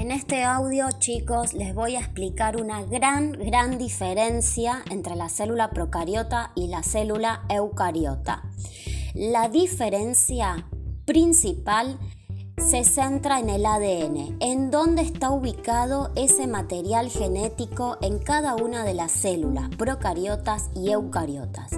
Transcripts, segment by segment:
En este audio, chicos, les voy a explicar una gran, gran diferencia entre la célula procariota y la célula eucariota. La diferencia principal se centra en el ADN, en dónde está ubicado ese material genético en cada una de las células procariotas y eucariotas.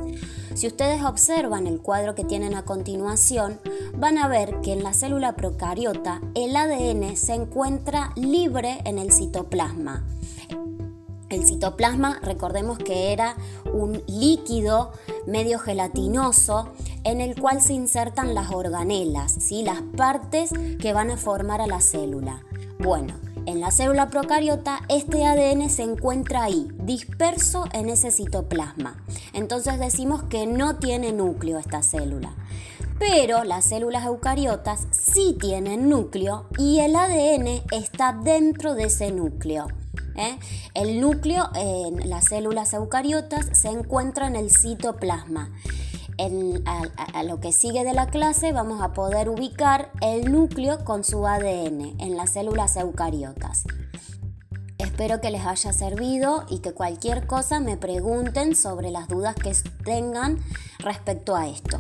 Si ustedes observan el cuadro que tienen a continuación, van a ver que en la célula procariota el ADN se encuentra libre en el citoplasma. El citoplasma, recordemos que era un líquido medio gelatinoso en el cual se insertan las organelas, ¿sí? las partes que van a formar a la célula. Bueno, en la célula procariota este ADN se encuentra ahí, disperso en ese citoplasma. Entonces decimos que no tiene núcleo esta célula. Pero las células eucariotas sí tienen núcleo y el ADN está dentro de ese núcleo. ¿eh? El núcleo en las células eucariotas se encuentra en el citoplasma a, lo que sigue de la clase vamos a poder ubicar el núcleo con su ADN en las células eucariotas. Espero que les haya servido y que cualquier cosa me pregunten sobre las dudas que tengan respecto a esto.